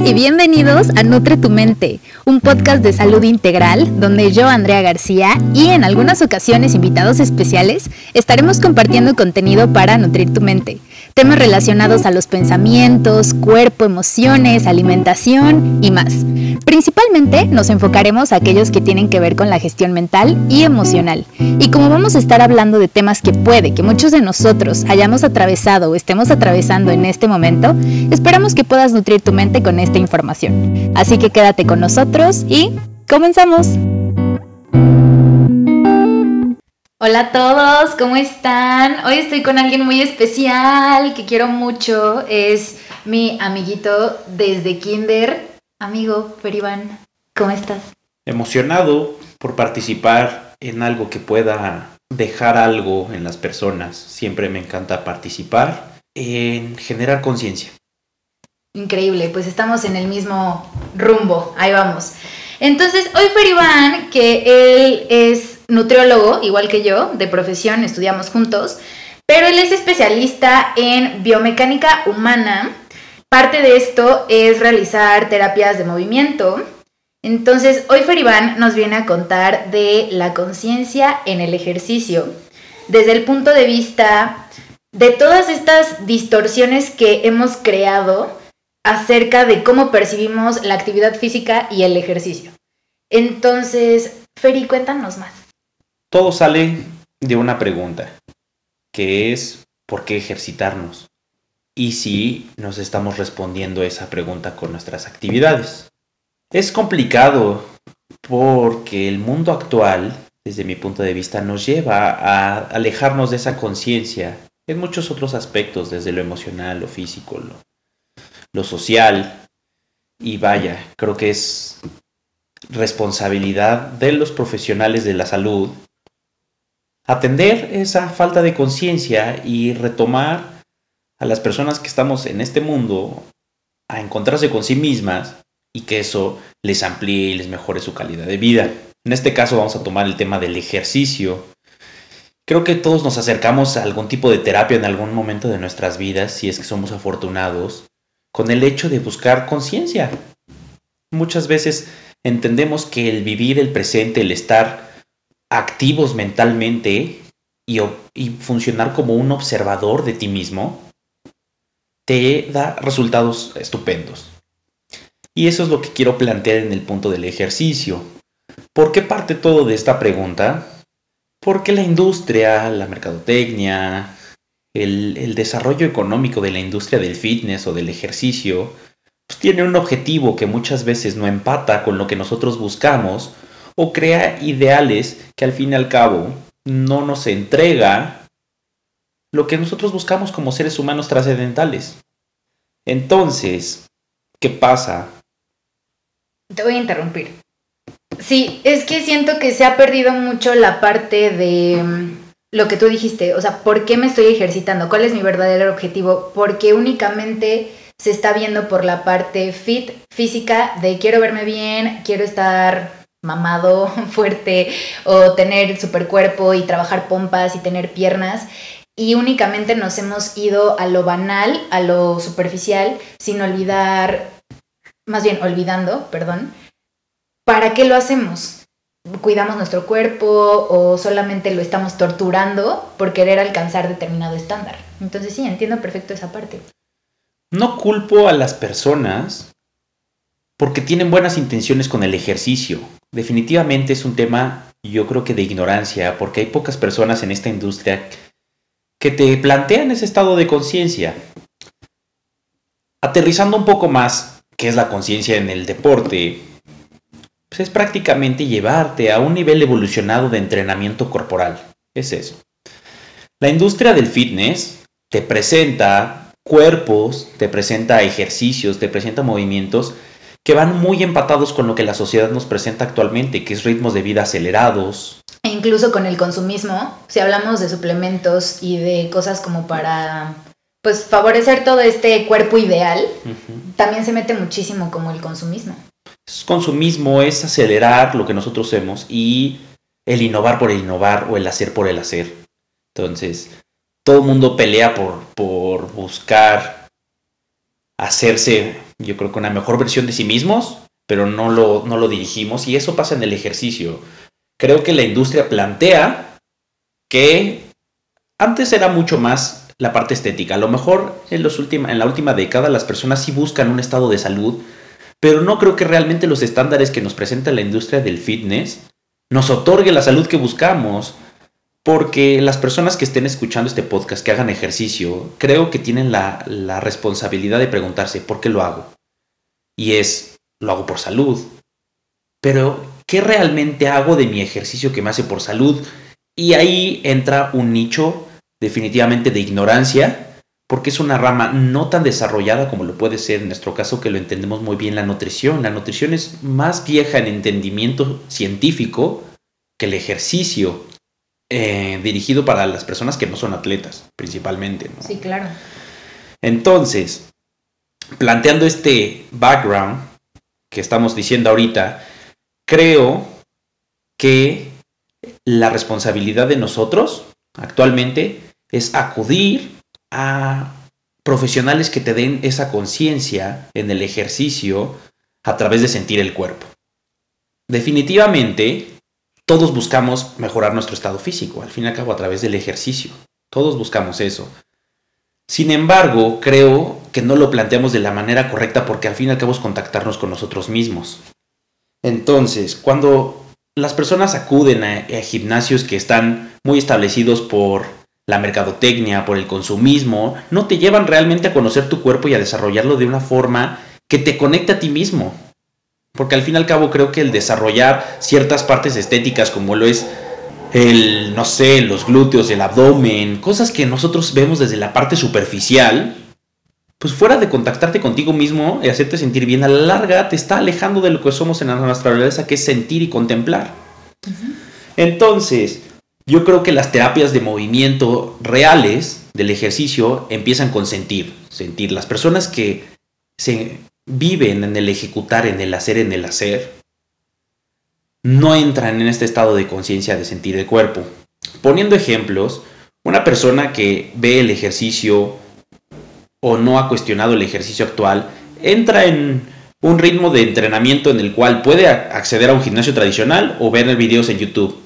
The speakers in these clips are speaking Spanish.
Y bienvenidos a Nutre tu Mente, un podcast de salud integral donde yo, Andrea García, y en algunas ocasiones invitados especiales, estaremos compartiendo contenido para nutrir tu mente temas relacionados a los pensamientos, cuerpo, emociones, alimentación y más. Principalmente nos enfocaremos a aquellos que tienen que ver con la gestión mental y emocional. Y como vamos a estar hablando de temas que puede que muchos de nosotros hayamos atravesado o estemos atravesando en este momento, esperamos que puedas nutrir tu mente con esta información. Así que quédate con nosotros y comenzamos. Hola a todos, ¿cómo están? Hoy estoy con alguien muy especial que quiero mucho. Es mi amiguito desde Kinder. Amigo, Perivan, ¿cómo estás? Emocionado por participar en algo que pueda dejar algo en las personas. Siempre me encanta participar en generar conciencia. Increíble, pues estamos en el mismo rumbo. Ahí vamos. Entonces, hoy Perivan, que él es nutriólogo, igual que yo, de profesión, estudiamos juntos, pero él es especialista en biomecánica humana. Parte de esto es realizar terapias de movimiento. Entonces, hoy Feribán nos viene a contar de la conciencia en el ejercicio, desde el punto de vista de todas estas distorsiones que hemos creado acerca de cómo percibimos la actividad física y el ejercicio. Entonces, Feri, cuéntanos más. Todo sale de una pregunta, que es ¿por qué ejercitarnos? Y si nos estamos respondiendo esa pregunta con nuestras actividades. Es complicado porque el mundo actual, desde mi punto de vista, nos lleva a alejarnos de esa conciencia en muchos otros aspectos, desde lo emocional, lo físico, lo, lo social. Y vaya, creo que es responsabilidad de los profesionales de la salud atender esa falta de conciencia y retomar a las personas que estamos en este mundo a encontrarse con sí mismas y que eso les amplíe y les mejore su calidad de vida. En este caso vamos a tomar el tema del ejercicio. Creo que todos nos acercamos a algún tipo de terapia en algún momento de nuestras vidas, si es que somos afortunados, con el hecho de buscar conciencia. Muchas veces entendemos que el vivir el presente, el estar activos mentalmente y, funcionar como un observador de ti mismo, te da resultados estupendos. Y eso es lo que quiero plantear en el punto del ejercicio. ¿Por qué parte todo de esta pregunta? Porque la industria, la mercadotecnia, el, el desarrollo económico de la industria del fitness o del ejercicio, pues tiene un objetivo que muchas veces no empata con lo que nosotros buscamos o crea ideales que al fin y al cabo no nos entrega lo que nosotros buscamos como seres humanos trascendentales. Entonces, ¿qué pasa? Te voy a interrumpir. Sí, es que siento que se ha perdido mucho la parte de mm, lo que tú dijiste, o sea, ¿por qué me estoy ejercitando? ¿Cuál es mi verdadero objetivo? Porque únicamente se está viendo por la parte fit, física, de quiero verme bien, quiero estar mamado, fuerte, o tener super cuerpo y trabajar pompas y tener piernas. Y únicamente nos hemos ido a lo banal, a lo superficial, sin olvidar, más bien olvidando, perdón, ¿para qué lo hacemos? ¿Cuidamos nuestro cuerpo o solamente lo estamos torturando por querer alcanzar determinado estándar? Entonces sí, entiendo perfecto esa parte. No culpo a las personas porque tienen buenas intenciones con el ejercicio. Definitivamente es un tema, yo creo que de ignorancia, porque hay pocas personas en esta industria que te plantean ese estado de conciencia. Aterrizando un poco más, qué es la conciencia en el deporte, pues es prácticamente llevarte a un nivel evolucionado de entrenamiento corporal. Es eso. La industria del fitness te presenta cuerpos, te presenta ejercicios, te presenta movimientos que van muy empatados con lo que la sociedad nos presenta actualmente, que es ritmos de vida acelerados. E incluso con el consumismo, si hablamos de suplementos y de cosas como para pues favorecer todo este cuerpo ideal, también se mete muchísimo como el consumismo. Es consumismo es acelerar lo que nosotros hacemos y el innovar por el innovar o el hacer por el hacer. Entonces, todo el mundo pelea por, por buscar hacerse yo creo que una mejor versión de sí mismos, pero no lo, no lo dirigimos y eso pasa en el ejercicio. Creo que la industria plantea que antes era mucho más la parte estética. A lo mejor en, los en la última década las personas sí buscan un estado de salud, pero no creo que realmente los estándares que nos presenta la industria del fitness nos otorgue la salud que buscamos. Porque las personas que estén escuchando este podcast, que hagan ejercicio, creo que tienen la, la responsabilidad de preguntarse, ¿por qué lo hago? Y es, lo hago por salud. Pero, ¿qué realmente hago de mi ejercicio que me hace por salud? Y ahí entra un nicho definitivamente de ignorancia, porque es una rama no tan desarrollada como lo puede ser en nuestro caso, que lo entendemos muy bien la nutrición. La nutrición es más vieja en entendimiento científico que el ejercicio. Eh, dirigido para las personas que no son atletas, principalmente. Sí, claro. Entonces, planteando este background que estamos diciendo ahorita, creo que la responsabilidad de nosotros actualmente es acudir a profesionales que te den esa conciencia en el ejercicio a través de sentir el cuerpo. Definitivamente, todos buscamos mejorar nuestro estado físico, al fin y al cabo a través del ejercicio. Todos buscamos eso. Sin embargo, creo que no lo planteamos de la manera correcta porque al fin y al cabo es contactarnos con nosotros mismos. Entonces, cuando las personas acuden a, gimnasios que están muy establecidos por la mercadotecnia, por el consumismo, no te llevan realmente a conocer tu cuerpo y a desarrollarlo de una forma que te conecte a ti mismo. Porque al fin y al cabo creo que el desarrollar ciertas partes estéticas como lo es el, no sé, los glúteos, el abdomen, cosas que nosotros vemos desde la parte superficial, pues fuera de contactarte contigo mismo y hacerte sentir bien a la larga, te está alejando de lo que somos en nuestra naturaleza, que es sentir y contemplar. Entonces, yo creo que las terapias de movimiento reales del ejercicio empiezan con sentir, sentir. Las personas que se viven en el ejecutar, en el hacer, en el hacer, no entran en este estado de conciencia de sentir el cuerpo. Poniendo ejemplos, una persona que ve el ejercicio o no ha cuestionado el ejercicio actual, entra en un ritmo de entrenamiento en el cual puede acceder a un gimnasio tradicional o ver videos en YouTube,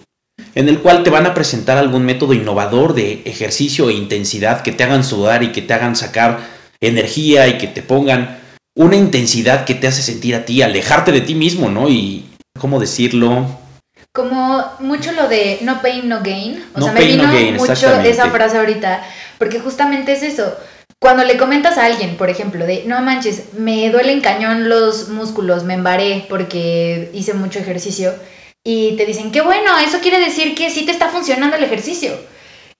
en el cual te van a presentar algún método innovador de ejercicio e intensidad que te hagan sudar y que te hagan sacar energía y que te pongan una intensidad que te hace sentir a ti, alejarte de ti mismo, ¿no? Y, ¿cómo decirlo? Como mucho lo de no pain, no gain. O sea, me vino mucho esa frase ahorita, porque justamente es eso. Cuando le comentas a alguien, por ejemplo, de no manches, me duelen cañón los músculos, me embaré porque hice mucho ejercicio, y te dicen, qué bueno, eso quiere decir que sí te está funcionando el ejercicio.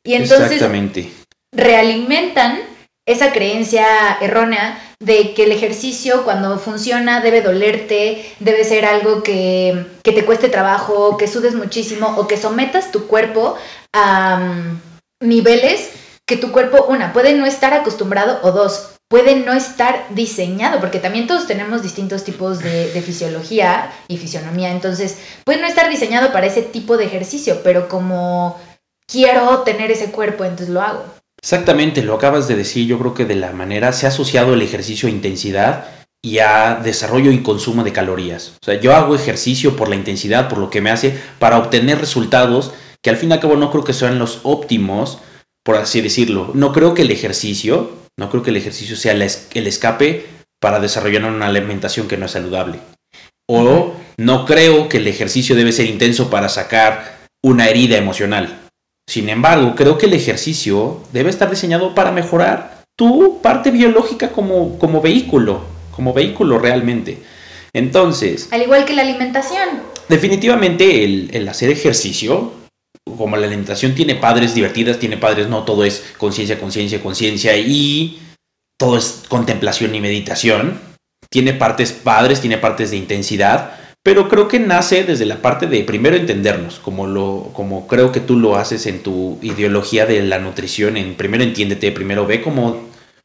Y entonces Exactamente. realimentan esa creencia errónea de que el ejercicio cuando funciona debe dolerte, debe ser algo que, te cueste trabajo, que sudes muchísimo o que sometas tu cuerpo a mm, niveles que tu cuerpo, una, puede no estar acostumbrado o dos, puede no estar diseñado, porque también todos tenemos distintos tipos de, de, fisiología y fisionomía, entonces puede no estar diseñado para ese tipo de ejercicio, pero como quiero tener ese cuerpo, entonces lo hago. Exactamente, lo acabas de decir, yo creo que de la manera se ha asociado el ejercicio a intensidad y a desarrollo y consumo de calorías. O sea, yo hago ejercicio por la intensidad, por lo que me hace, para obtener resultados que al fin y al cabo no creo que sean los óptimos, por así decirlo. No creo que el ejercicio, no creo que el ejercicio sea el escape para desarrollar una alimentación que no es saludable. O no creo que el ejercicio debe ser intenso para sacar una herida emocional. Sin embargo, creo que el ejercicio debe estar diseñado para mejorar tu parte biológica como, como vehículo, como vehículo realmente. Entonces... Al igual que la alimentación. Definitivamente el, el hacer ejercicio, como la alimentación tiene padres divertidas, tiene padres, no todo es conciencia, conciencia, conciencia y todo es contemplación y meditación. Tiene partes padres, tiene partes de intensidad, pero creo que nace desde la parte de primero entendernos, como, lo, como creo que tú lo haces en tu ideología de la nutrición, en primero entiéndete, primero ve cómo,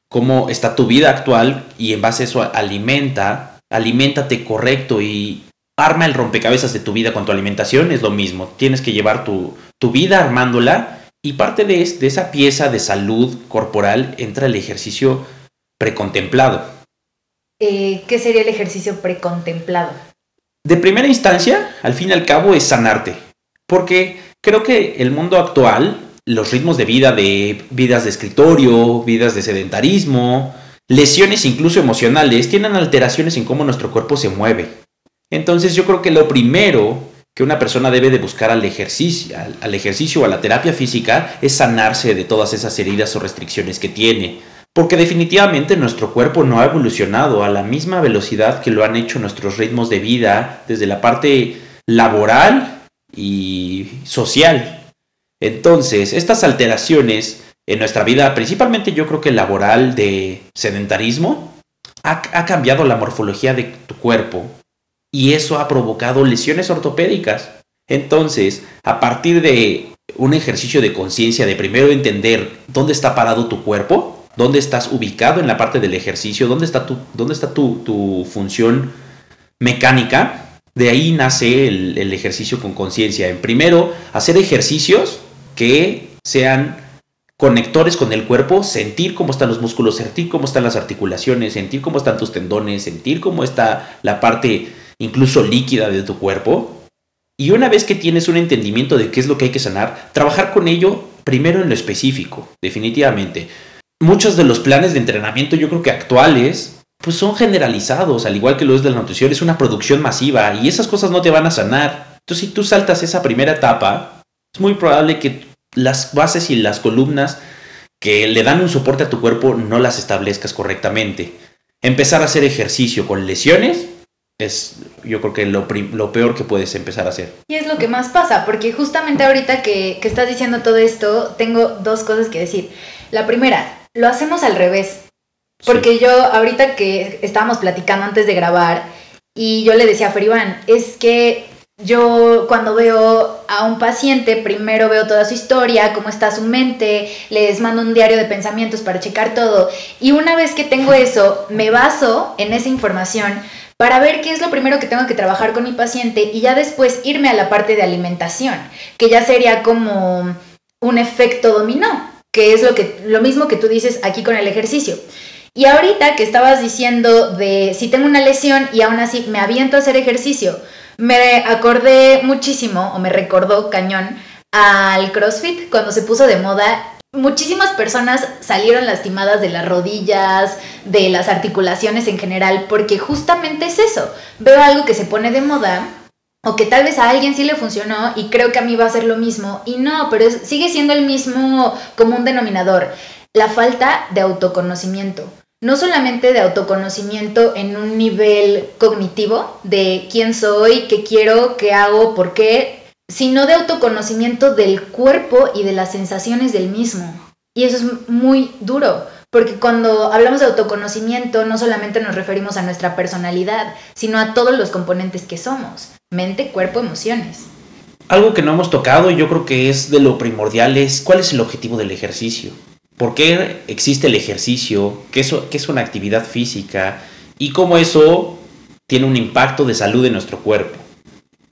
cómo está tu vida actual y en base a eso alimenta, aliméntate correcto y arma el rompecabezas de tu vida con tu alimentación, es lo mismo, tienes que llevar tu, tu vida armándola y parte de, de esa pieza de salud corporal entra el ejercicio precontemplado eh, ¿qué sería el ejercicio precontemplado? De primera instancia, al fin y al cabo, es sanarte. Porque creo que el mundo actual, los ritmos de vida, de vidas de escritorio, vidas de sedentarismo, lesiones incluso emocionales, tienen alteraciones en cómo nuestro cuerpo se mueve. Entonces yo creo que lo primero que una persona debe de buscar al ejercicio, al, ejercicio o a la terapia física es sanarse de todas esas heridas o restricciones que tiene. Porque definitivamente nuestro cuerpo no ha evolucionado a la misma velocidad que lo han hecho nuestros ritmos de vida desde la parte laboral y social. Entonces, estas alteraciones en nuestra vida, principalmente yo creo que laboral de sedentarismo, ha, cambiado la morfología de tu cuerpo y eso ha provocado lesiones ortopédicas. Entonces, a partir de un ejercicio de conciencia, de primero entender dónde está parado tu cuerpo, dónde estás ubicado en la parte del ejercicio, dónde está tu, dónde está tu, función mecánica, de ahí nace el, el ejercicio con conciencia. En primero, hacer ejercicios que sean conectores con el cuerpo, sentir cómo están los músculos, sentir cómo están las articulaciones, sentir cómo están tus tendones, sentir cómo está la parte incluso líquida de tu cuerpo. Y una vez que tienes un entendimiento de qué es lo que hay que sanar, trabajar con ello primero en lo específico, definitivamente. Muchos de los planes de entrenamiento yo creo que actuales pues son generalizados, al igual que lo es de la nutrición, es una producción masiva y esas cosas no te van a sanar. Entonces si tú saltas esa primera etapa, es muy probable que las bases y las columnas que le dan un soporte a tu cuerpo no las establezcas correctamente. Empezar a hacer ejercicio con lesiones es yo creo que lo, peor que puedes empezar a hacer. Y es lo que más pasa, porque justamente ahorita que, que estás diciendo todo esto, tengo dos cosas que decir. La primera, lo hacemos al revés. Porque yo ahorita que estábamos platicando antes de grabar y yo le decía a Feribán, es que yo cuando veo a un paciente, primero veo toda su historia, cómo está su mente, les mando un diario de pensamientos para checar todo. Y una vez que tengo eso, me baso en esa información para ver qué es lo primero que tengo que trabajar con mi paciente y ya después irme a la parte de alimentación, que ya sería como un efecto dominó, que es lo, que, lo mismo que tú dices aquí con el ejercicio. Y ahorita que estabas diciendo de si tengo una lesión y aún así me aviento a hacer ejercicio, me acordé muchísimo o me recordó cañón al CrossFit cuando se puso de moda Muchísimas personas salieron lastimadas de las rodillas, de las articulaciones en general, porque justamente es eso. Veo algo que se pone de moda o que tal vez a alguien sí le funcionó y creo que a mí va a ser lo mismo. Y no, pero sigue siendo el mismo común denominador, la falta de autoconocimiento. No solamente de autoconocimiento en un nivel cognitivo, de quién soy, qué quiero, qué hago, por qué, sino de autoconocimiento del cuerpo y de las sensaciones del mismo. Y eso es muy duro, porque cuando hablamos de autoconocimiento no solamente nos referimos a nuestra personalidad, sino a todos los componentes que somos, mente, cuerpo, emociones. Algo que no hemos tocado y yo creo que es de lo primordial es cuál es el objetivo del ejercicio. ¿Por qué existe el ejercicio? ¿Qué es, es una actividad física? Y cómo eso tiene un impacto de salud en nuestro cuerpo.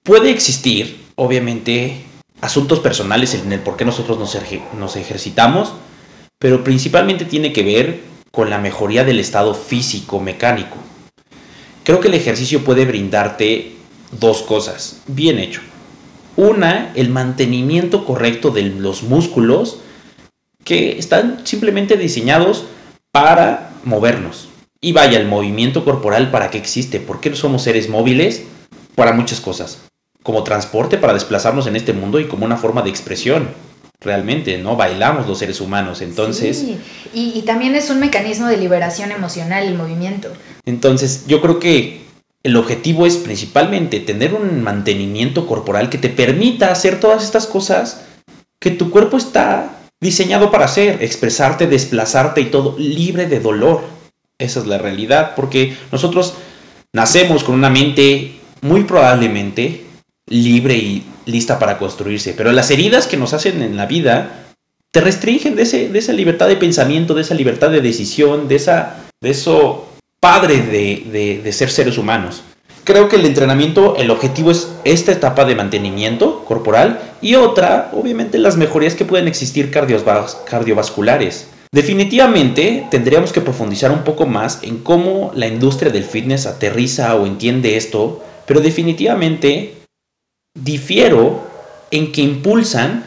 Puede existir obviamente asuntos personales en el por qué nosotros nos, ejercitamos, pero principalmente tiene que ver con la mejoría del estado físico mecánico. Creo que el ejercicio puede brindarte dos cosas, bien hecho. Una, el mantenimiento correcto de los músculos que están simplemente diseñados para movernos. Y vaya, el movimiento corporal para qué existe, ¿por qué somos seres móviles? Para muchas cosas como transporte para desplazarnos en este mundo y como una forma de expresión. Realmente, ¿no? Bailamos los seres humanos, entonces... Sí. Y, también es un mecanismo de liberación emocional el movimiento. Entonces, yo creo que el objetivo es principalmente tener un mantenimiento corporal que te permita hacer todas estas cosas que tu cuerpo está diseñado para hacer, expresarte, desplazarte y todo, libre de dolor. Esa es la realidad, porque nosotros nacemos con una mente muy probablemente libre y lista para construirse. Pero las heridas que nos hacen en la vida te restringen de, ese, de esa libertad de pensamiento, de esa libertad de decisión, de, esa, de eso padre de, de ser seres humanos. Creo que el entrenamiento, el objetivo es esta etapa de mantenimiento corporal y otra, obviamente, las mejorías que pueden existir cardiovasculares. Definitivamente tendríamos que profundizar un poco más en cómo la industria del fitness aterriza o entiende esto, pero definitivamente difiero en que impulsan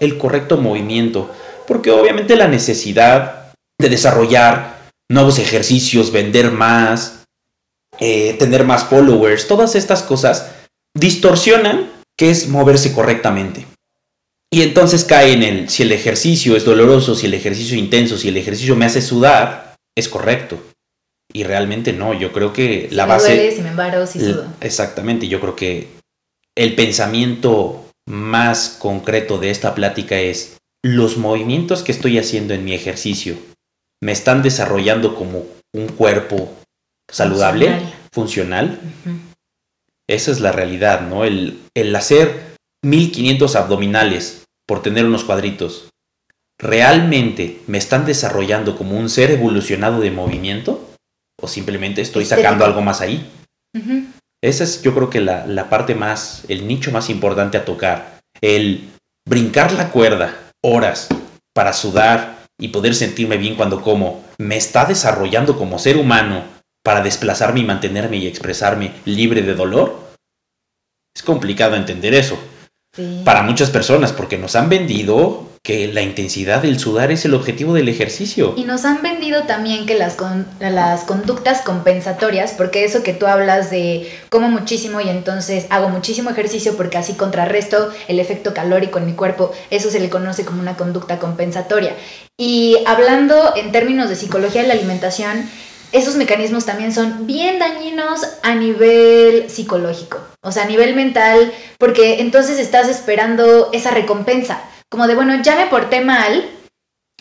el correcto movimiento, porque obviamente la necesidad de desarrollar nuevos ejercicios, vender más, eh, tener más followers, todas estas cosas distorsionan qué es moverse correctamente. Y entonces cae en el, si el ejercicio es doloroso, si el ejercicio es intenso, si el ejercicio me hace sudar, es correcto. Y realmente no, yo creo que la me base... duele, si me embaro, si sudo. Exactamente, yo creo que el pensamiento más concreto de esta plática es, los movimientos que estoy haciendo en mi ejercicio me están desarrollando como un cuerpo saludable, funcional. Esa es la realidad, ¿no? El, el hacer 1500 abdominales por tener unos cuadritos, ¿realmente me están desarrollando como un ser evolucionado de movimiento? ¿O simplemente estoy sacando algo más ahí? Esa es yo creo que la, la parte más, el nicho más importante a tocar. El brincar la cuerda horas para sudar y poder sentirme bien cuando como, me está desarrollando como ser humano para desplazarme y mantenerme y expresarme libre de dolor. Es complicado entender eso Sí. para muchas personas porque nos han vendido que la intensidad del sudar es el objetivo del ejercicio. Y nos han vendido también que las, con- las conductas compensatorias, porque eso que tú hablas de como muchísimo y entonces hago muchísimo ejercicio porque así contrarresto el efecto calórico en mi cuerpo, eso se le conoce como una conducta compensatoria. Y hablando en términos de psicología de la alimentación, esos mecanismos también son bien dañinos a nivel psicológico, o sea, a nivel mental, porque entonces estás esperando esa recompensa, como de, bueno, ya me porté mal,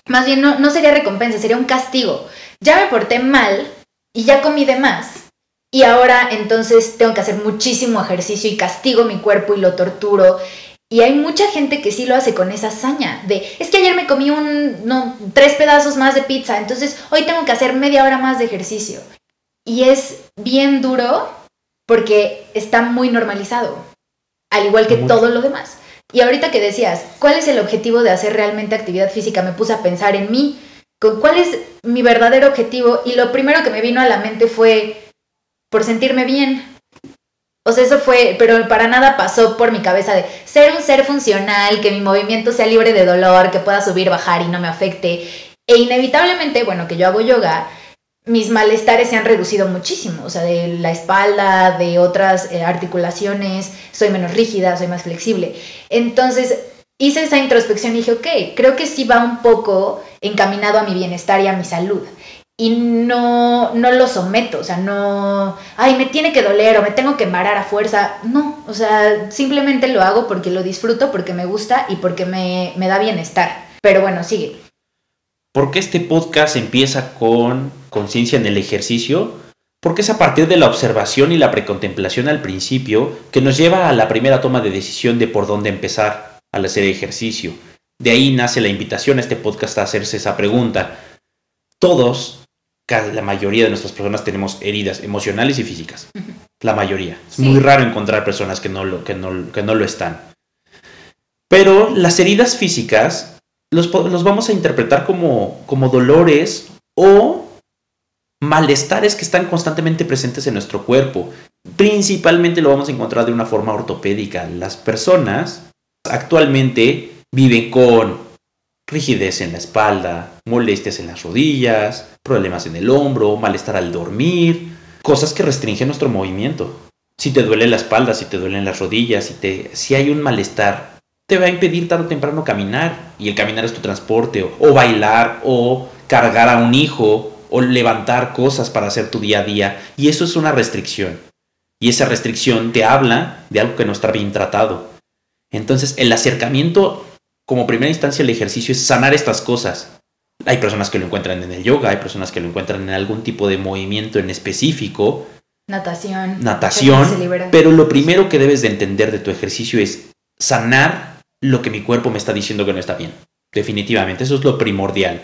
más bien no, no sería recompensa, sería un castigo. Ya me porté mal y ya comí de más. Y ahora entonces tengo que hacer muchísimo ejercicio y castigo mi cuerpo y lo torturo. Y hay mucha gente que sí lo hace con esa hazaña de, es que ayer me comí un, no, tres pedazos más de pizza, entonces hoy tengo que hacer media hora más de ejercicio. Y es bien duro porque está muy normalizado, al igual que Muy. todo lo demás. Y ahorita que decías, ¿cuál es el objetivo de hacer realmente actividad física? Me puse a pensar en mí, cuál es mi verdadero objetivo y lo primero que me vino a la mente fue por sentirme bien. O sea, eso fue, pero para nada pasó por mi cabeza de ser un ser funcional, que mi movimiento sea libre de dolor, que pueda subir, bajar y no me afecte. E inevitablemente, bueno, que yo hago yoga, mis malestares se han reducido muchísimo, o sea, de la espalda, de otras eh, articulaciones, soy menos rígida, soy más flexible. Entonces, hice esa introspección y dije, ok, creo que sí va un poco encaminado a mi bienestar y a mi salud. Y no, no lo someto, o sea, no, ay, me tiene que doler o me tengo que embarar a fuerza. No, o sea, simplemente lo hago porque lo disfruto, porque me gusta y porque me, me da bienestar. Pero bueno, sigue. ¿Por qué este podcast empieza con conciencia en el ejercicio? Porque es a partir de la observación y la precontemplación al principio que nos lleva a la primera toma de decisión de por dónde empezar al hacer ejercicio. De ahí nace la invitación a este podcast a hacerse esa pregunta. Todos, la mayoría de nuestras personas tenemos heridas emocionales y físicas. La mayoría. Es muy raro encontrar personas que no lo, que no, que no lo están. Pero las heridas físicas los, los vamos a interpretar como, como dolores o malestares que están constantemente presentes en nuestro cuerpo. Principalmente lo vamos a encontrar de una forma ortopédica. Las personas actualmente viven con rigidez en la espalda, molestias en las rodillas, problemas en el hombro, malestar al dormir, cosas que restringen nuestro movimiento. Si te duele la espalda, si te duelen las rodillas, si, te, si hay un malestar, te va a impedir tarde o temprano caminar. Y el caminar es tu transporte, o, o bailar, o cargar a un hijo, o levantar cosas para hacer tu día a día. Y eso es una restricción. Y esa restricción te habla de algo que no está bien tratado. Entonces, el acercamiento como primera instancia el ejercicio es sanar estas cosas. Hay personas que lo encuentran en el yoga, hay personas que lo encuentran en algún tipo de movimiento en específico, Natación. natación, pero lo primero que debes de entender de tu ejercicio es sanar lo que mi cuerpo me está diciendo que no está bien. Definitivamente, eso es lo primordial.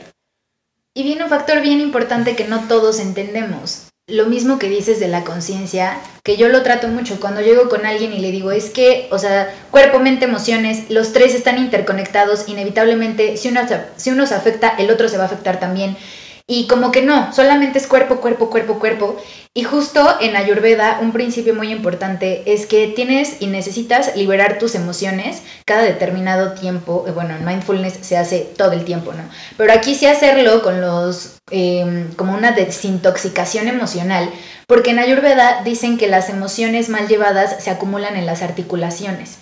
Y viene un factor bien importante que no todos entendemos. lo mismo que dices de la conciencia, que yo lo trato mucho cuando llego con alguien y le digo, es que, o sea, cuerpo, mente, emociones, los tres están interconectados, inevitablemente, si uno, si uno se afecta, el otro se va a afectar también. Y como que no, solamente es cuerpo, cuerpo, cuerpo, cuerpo. Y justo en Ayurveda, un principio muy importante es que tienes y necesitas liberar tus emociones cada determinado tiempo. Eh, bueno, en mindfulness se hace todo el tiempo, ¿no? Pero aquí sí hacerlo con los, em, como una desintoxicación emocional, porque en Ayurveda dicen que las emociones mal llevadas se acumulan en las articulaciones.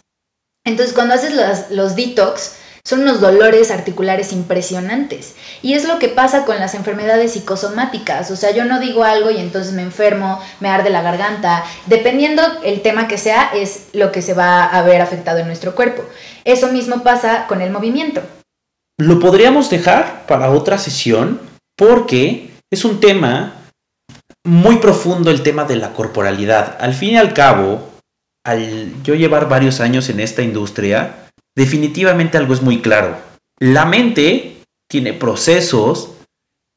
Entonces, cuando haces los, los detox, son unos dolores articulares impresionantes. Y es lo que pasa con las enfermedades psicosomáticas. O sea, yo no digo algo y entonces me enfermo, me arde la garganta. Dependiendo el tema que sea, es lo que se va a ver afectado en nuestro cuerpo. Eso mismo pasa con el movimiento. Lo podríamos dejar para otra sesión porque es un tema muy profundo el tema de la corporalidad. Al fin y al cabo, al yo llevar varios años en esta industria, definitivamente algo es muy claro. La mente tiene procesos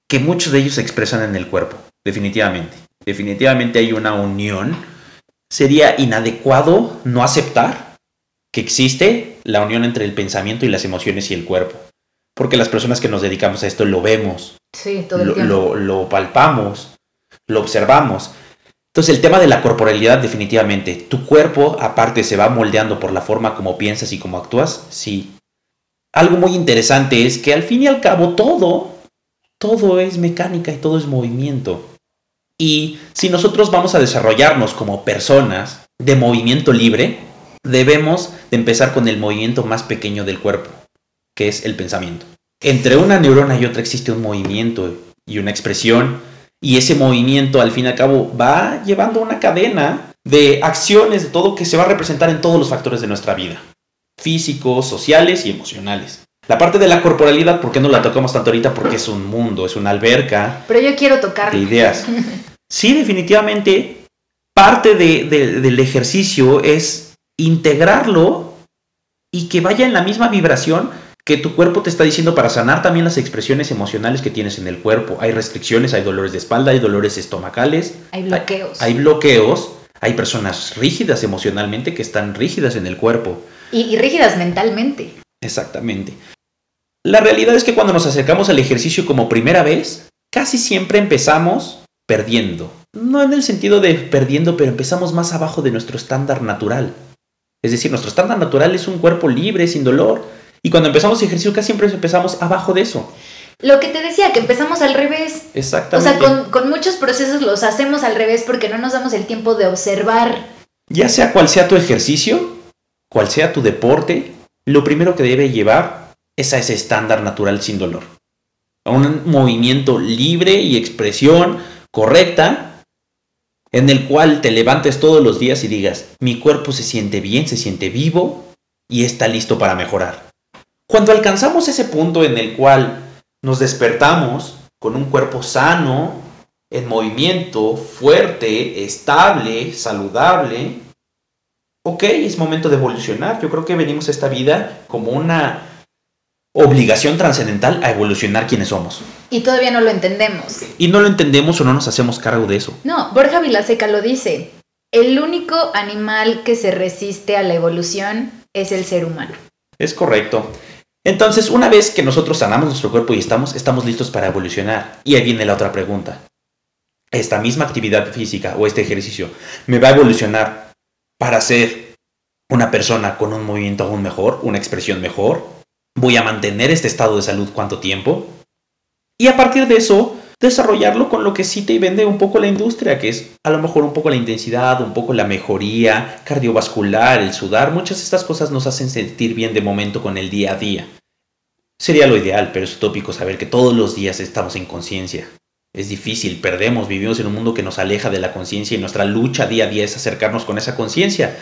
que muchos de ellos se expresan en el cuerpo, definitivamente. Definitivamente hay una unión. Sería inadecuado no aceptar que existe la unión entre el pensamiento y las emociones y el cuerpo. Porque las personas que nos dedicamos a esto lo vemos, sí, todo el lo, tiempo. lo, lo palpamos, lo observamos. Entonces el tema de la corporalidad definitivamente, tu cuerpo aparte se va moldeando por la forma como piensas y como actúas, sí. Algo muy interesante es que al fin y al cabo todo, todo es mecánica y todo es movimiento. Y si nosotros vamos a desarrollarnos como personas de movimiento libre, debemos de empezar con el movimiento más pequeño del cuerpo, que es el pensamiento. Entre una neurona y otra existe un movimiento y una expresión y ese movimiento al fin y al cabo va llevando una cadena de acciones, de todo que se va a representar en todos los factores de nuestra vida, físicos, sociales y emocionales. La parte de la corporalidad, ¿por qué no la tocamos tanto ahorita? Porque es un mundo, es una alberca Pero yo quiero tocar. de ideas. Sí, definitivamente, parte de- de- del ejercicio es integrarlo y que vaya en la misma vibración que tu cuerpo te está diciendo para sanar también las expresiones emocionales que tienes en el cuerpo. Hay restricciones, hay dolores de espalda, hay dolores estomacales, Hay bloqueos. hay bloqueos, hay personas rígidas emocionalmente que están rígidas en el cuerpo. Y, y rígidas mentalmente. Exactamente. La realidad es que cuando nos acercamos al ejercicio como primera vez, casi siempre empezamos perdiendo. No en el sentido de perdiendo, pero empezamos más abajo de nuestro estándar natural. Es decir, nuestro estándar natural es un cuerpo libre, sin dolor. Y cuando empezamos ejercicio, casi siempre empezamos abajo de eso. Lo que te decía, que empezamos al revés. O Exactamente. sea, con, con muchos procesos los hacemos al revés porque no nos damos el tiempo de observar. Ya sea cual sea tu ejercicio, cual sea tu deporte, lo primero que debe llevar es a ese estándar natural sin dolor. A un movimiento libre y expresión correcta en el cual te levantes todos los días y digas, mi cuerpo se siente bien, se siente vivo y está listo para mejorar. Cuando alcanzamos ese punto en el cual nos despertamos con un cuerpo sano, en movimiento, fuerte, estable, saludable, ok, es momento de evolucionar. Yo creo que venimos a esta vida como una obligación trascendental a evolucionar quienes somos. Y todavía no lo entendemos. Y no lo entendemos o no nos hacemos cargo de eso. No, Borja Vilaseca lo dice. El único animal que se resiste a la evolución es el ser humano. Es correcto. Entonces, una vez que nosotros sanamos nuestro cuerpo y estamos, estamos listos para evolucionar. Y ahí viene la otra pregunta. ¿Esta misma actividad física o este ejercicio me va a evolucionar para ser una persona con un movimiento aún mejor, una expresión mejor? ¿Voy a mantener este estado de salud cuánto tiempo? Y a partir de eso, desarrollarlo con lo que sí te vende un poco la industria, que es a lo mejor un poco la intensidad, un poco la mejoría cardiovascular, el sudar, muchas de estas cosas nos hacen sentir bien de momento con el día a día. Sería lo ideal, pero es utópico saber que todos los días estamos en conciencia. Es difícil, perdemos, vivimos en un mundo que nos aleja de la conciencia y nuestra lucha día a día es acercarnos con esa conciencia.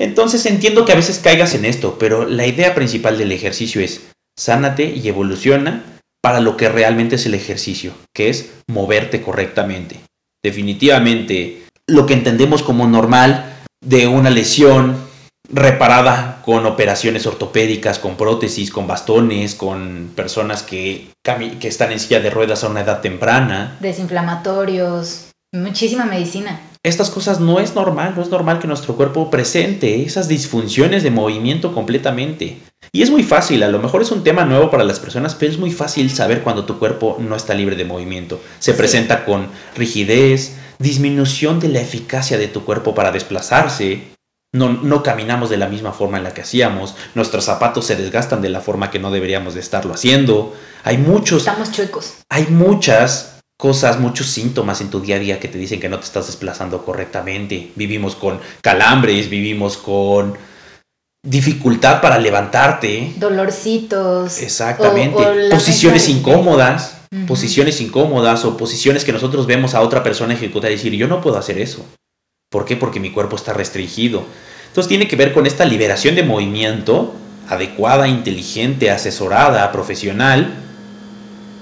Entonces entiendo que a veces caigas en esto, pero la idea principal del ejercicio es sánate y evoluciona para lo que realmente es el ejercicio, que es moverte correctamente. Definitivamente, lo que entendemos como normal de una lesión reparada con operaciones ortopédicas, con prótesis, con bastones, con personas que, que están en silla de ruedas a una edad temprana, Desinflamatorios. Muchísima medicina. Estas cosas no es normal, no es normal que nuestro cuerpo presente esas disfunciones de movimiento completamente. Y es muy fácil, a lo mejor es un tema nuevo para las personas, pero es muy fácil saber cuando tu cuerpo no está libre de movimiento. Se presenta con rigidez, disminución de la eficacia de tu cuerpo para desplazarse. No, no caminamos de la misma forma en la que hacíamos. Nuestros zapatos se desgastan de la forma que no deberíamos de estarlo haciendo. Hay muchos... Estamos chuecos. Hay muchas cosas, muchos síntomas en tu día a día que te dicen que no te estás desplazando correctamente. Vivimos con calambres, vivimos con dificultad para levantarte. Dolorcitos. Exactamente. posiciones incómodas, posiciones incómodas o posiciones que nosotros vemos a otra persona ejecutar y decir, yo no puedo hacer eso. ¿Por qué? Porque mi cuerpo está restringido. Entonces tiene que ver con esta liberación de movimiento adecuada, inteligente, asesorada, profesional,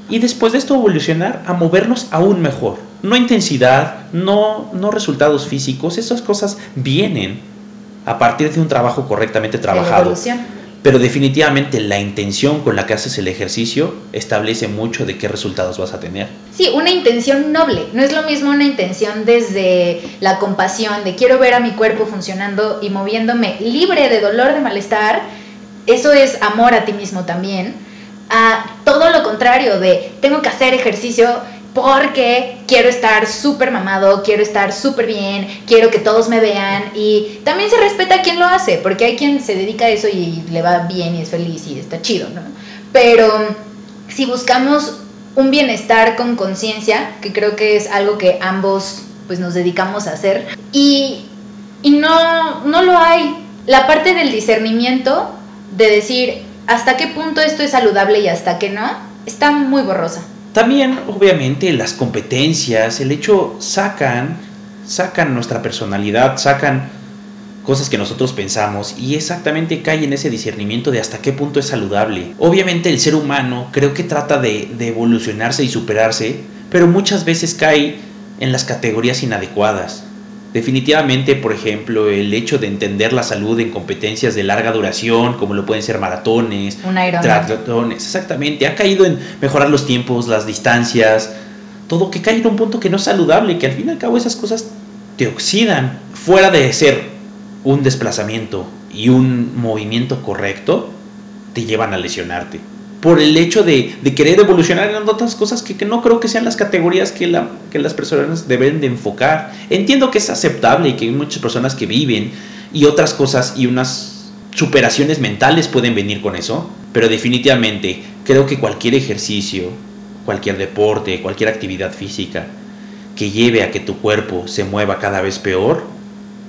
y después de esto evolucionar a movernos aún mejor. No intensidad, no, no resultados físicos, esas cosas vienen a partir de un trabajo correctamente trabajado. Pero definitivamente la intención con la que haces el ejercicio establece mucho de qué resultados vas a tener. Sí, una intención noble. No es lo mismo una intención desde la compasión, de quiero ver a mi cuerpo funcionando y moviéndome libre de dolor, de malestar. Eso es amor a ti mismo también a todo lo contrario de tengo que hacer ejercicio porque quiero estar súper mamado, quiero estar súper bien, quiero que todos me vean y también se respeta a quien lo hace, porque hay quien se dedica a eso y le va bien y es feliz y está chido, ¿no? Pero si buscamos un bienestar con conciencia, que creo que es algo que ambos pues nos dedicamos a hacer, y, y no, no lo hay. La parte del discernimiento de decir, hasta qué punto esto es saludable y hasta qué no, está muy borrosa. También, obviamente, las competencias, el hecho, sacan, sacan nuestra personalidad, sacan cosas que nosotros pensamos y exactamente cae en ese discernimiento de hasta qué punto es saludable. Obviamente el ser humano creo que trata de, de evolucionarse y superarse, pero muchas veces cae en las categorías inadecuadas. Definitivamente, por ejemplo, el hecho de entender la salud en competencias de larga duración, como lo pueden ser maratones, triatlones, exactamente, ha caído en mejorar los tiempos, las distancias, todo que cae en un punto que no es saludable, que al fin y al cabo esas cosas te oxidan, fuera de ser un desplazamiento y un movimiento correcto, te llevan a lesionarte por el hecho de, querer evolucionar en otras cosas que, no creo que sean las categorías que, que las personas deben de enfocar. Entiendo que es aceptable y que hay muchas personas que viven y otras cosas y unas superaciones mentales pueden venir con eso, pero definitivamente creo que cualquier ejercicio, cualquier deporte, cualquier actividad física que lleve a que tu cuerpo se mueva cada vez peor,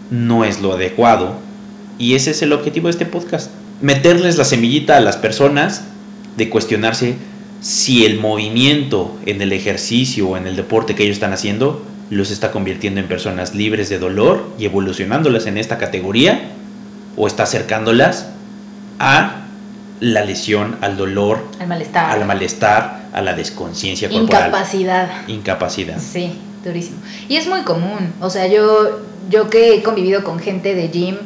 no es lo adecuado. Y ese es el objetivo de este podcast. Meterles la semillita a las personas de cuestionarse si el movimiento en el ejercicio o en el deporte que ellos están haciendo los está convirtiendo en personas libres de dolor y evolucionándolas en esta categoría o está acercándolas a la lesión, al dolor, al malestar, al malestar, a la desconciencia corporal. Incapacidad. Incapacidad. Sí, durísimo. Y es muy común, o sea, yo yo que he convivido con gente de gym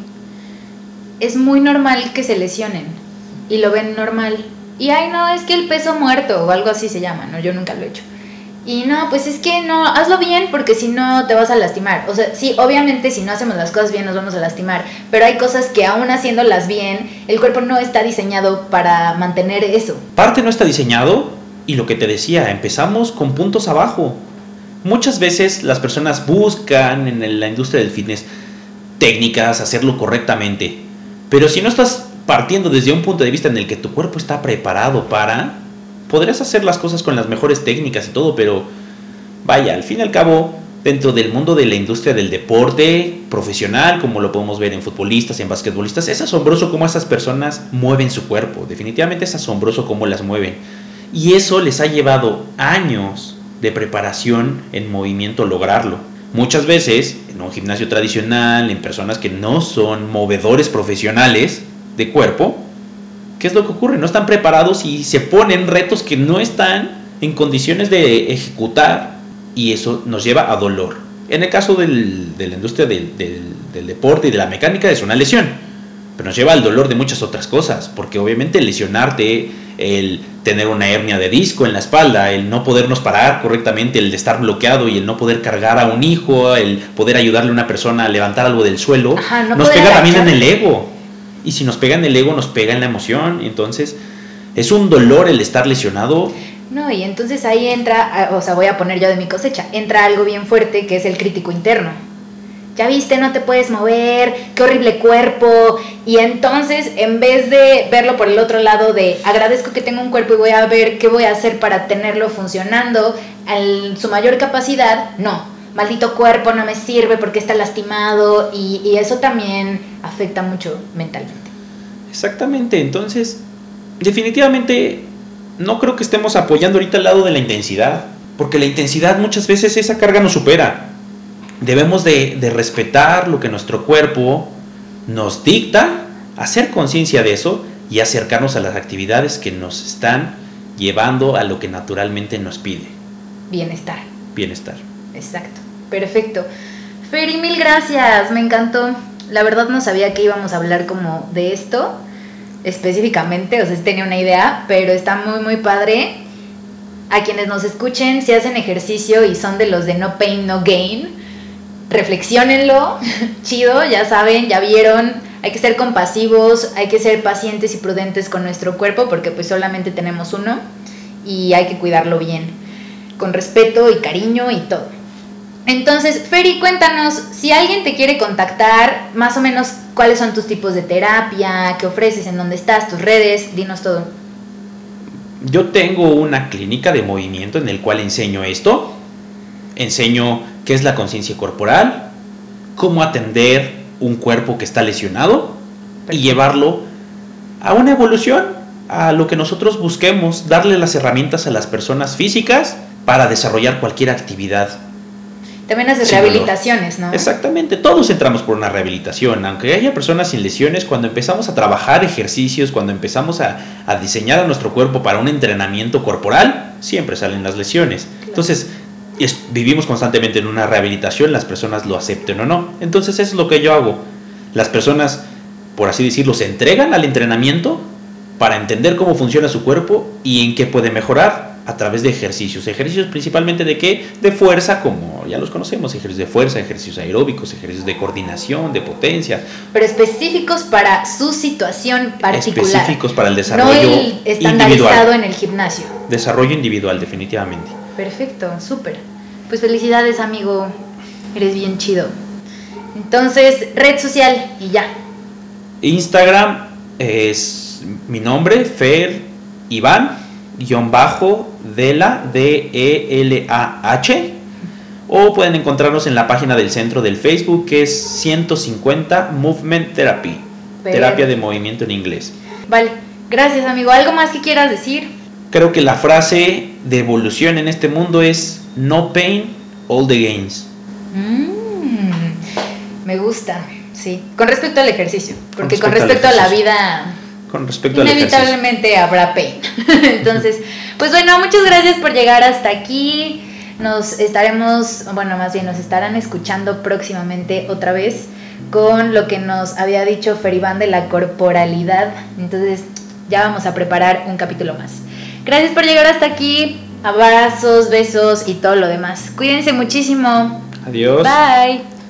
es muy normal que se lesionen y lo ven normal y ay, no, es que el peso muerto o algo así se llama, ¿no? Yo nunca lo he hecho. Y no, pues es que no, hazlo bien porque si no te vas a lastimar. O sea, sí, obviamente si no hacemos las cosas bien nos vamos a lastimar, pero hay cosas que aún haciéndolas bien, el cuerpo no está diseñado para mantener eso. Parte no está diseñado y lo que te decía, empezamos con puntos abajo. Muchas veces las personas buscan en la industria del fitness técnicas, hacerlo correctamente, pero si no estás partiendo desde un punto de vista en el que tu cuerpo está preparado para, podrías hacer las cosas con las mejores técnicas y todo, pero vaya, al fin y al cabo, dentro del mundo de la industria del deporte profesional, como lo podemos ver en futbolistas, en basquetbolistas, es asombroso cómo esas personas mueven su cuerpo, definitivamente es asombroso cómo las mueven. Y eso les ha llevado años de preparación en movimiento lograrlo. Muchas veces, en un gimnasio tradicional, en personas que no son movedores profesionales, de cuerpo, ¿qué es lo que ocurre? No están preparados y se ponen retos que no están en condiciones de ejecutar y eso nos lleva a dolor. En el caso de la industria del, del, deporte y de la mecánica es una lesión, pero nos lleva al dolor de muchas otras cosas, porque obviamente lesionarte el tener una hernia de disco en la espalda, el no podernos parar correctamente, el de estar bloqueado y el no poder cargar a un hijo, el poder ayudarle a una persona a levantar algo del suelo, nos pega también en el ego. Y si nos pega en el ego, nos pega en la emoción. Entonces, es un dolor el estar lesionado. No, y entonces ahí entra, o sea, voy a poner yo de mi cosecha, entra algo bien fuerte que es el crítico interno ya viste, no te puedes mover, qué horrible cuerpo. Y entonces, en vez de verlo por el otro lado de agradezco que tengo un cuerpo y voy a ver qué voy a hacer para tenerlo funcionando a su mayor capacidad, no. Maldito cuerpo no me sirve porque está lastimado y, y eso también afecta mucho mentalmente. Exactamente, entonces, definitivamente no creo que estemos apoyando ahorita el lado de la intensidad, porque la intensidad muchas veces esa carga nos supera debemos de, respetar lo que nuestro cuerpo nos dicta, hacer conciencia de eso y acercarnos a las actividades que nos están llevando a lo que naturalmente nos pide. Bienestar. Bienestar. Exacto. Perfecto. Feri, mil gracias. Me encantó. La verdad no sabía que íbamos a hablar como de esto específicamente, o sea, tenía una idea, pero está muy, muy padre. A quienes nos escuchen, si hacen ejercicio y son de los de no pain, no gain, reflexionenlo, chido, ya saben, ya vieron, hay que ser compasivos, hay que ser pacientes y prudentes con nuestro cuerpo porque pues solamente tenemos uno y hay que cuidarlo bien, con respeto y cariño y todo. Entonces, Feri, cuéntanos, si alguien te quiere contactar, más o menos cuáles son tus tipos de terapia, qué ofreces, en dónde estás, tus redes, dinos todo. Yo tengo una clínica de movimiento en el cual enseño esto, enseño qué es la conciencia corporal, cómo atender un cuerpo que está lesionado y llevarlo a una evolución, a lo que nosotros busquemos, darle las herramientas a las personas físicas para desarrollar cualquier actividad. También haces rehabilitaciones, ¿no? Exactamente, todos entramos por una rehabilitación, aunque haya personas sin lesiones, cuando empezamos a trabajar ejercicios, cuando empezamos a, diseñar a nuestro cuerpo para un entrenamiento corporal, siempre salen las lesiones. Entonces, vivimos constantemente en una rehabilitación, las personas lo acepten o no. Entonces eso es lo que yo hago. Las personas, por así decirlo, se entregan al entrenamiento para entender cómo funciona su cuerpo y en qué puede mejorar a través de ejercicios. Ejercicios principalmente de qué? De fuerza, como ya los conocemos, ejercicios de fuerza, ejercicios aeróbicos, ejercicios de coordinación, de potencia. Pero específicos para su situación particular. Específicos para el desarrollo no el estandarizado en el gimnasio. Desarrollo individual, definitivamente. Perfecto, súper. Pues felicidades, amigo. Eres bien chido. Entonces, red social y ya. Instagram es mi nombre, Fer Iván, guion bajo, de la D-E-L-A-H. O pueden encontrarnos en la página del centro del Facebook, que es 150 Movement Therapy. Terapia de movimiento en inglés. Vale, gracias, amigo. ¿Algo más que quieras decir? Creo que la frase de evolución en este mundo es no pain, all the gains. Mm, me gusta, sí. Con respecto al ejercicio, porque con respecto, a la vida, con respecto inevitablemente habrá pain. Entonces, pues bueno, muchas gracias por llegar hasta aquí. Nos estaremos, bueno, más bien nos estarán escuchando próximamente otra vez con lo que nos había dicho Feribán de la corporalidad. Entonces, ya vamos a preparar un capítulo más. Gracias por llegar hasta aquí. Abrazos, besos y todo lo demás. Cuídense muchísimo. Adiós. Bye.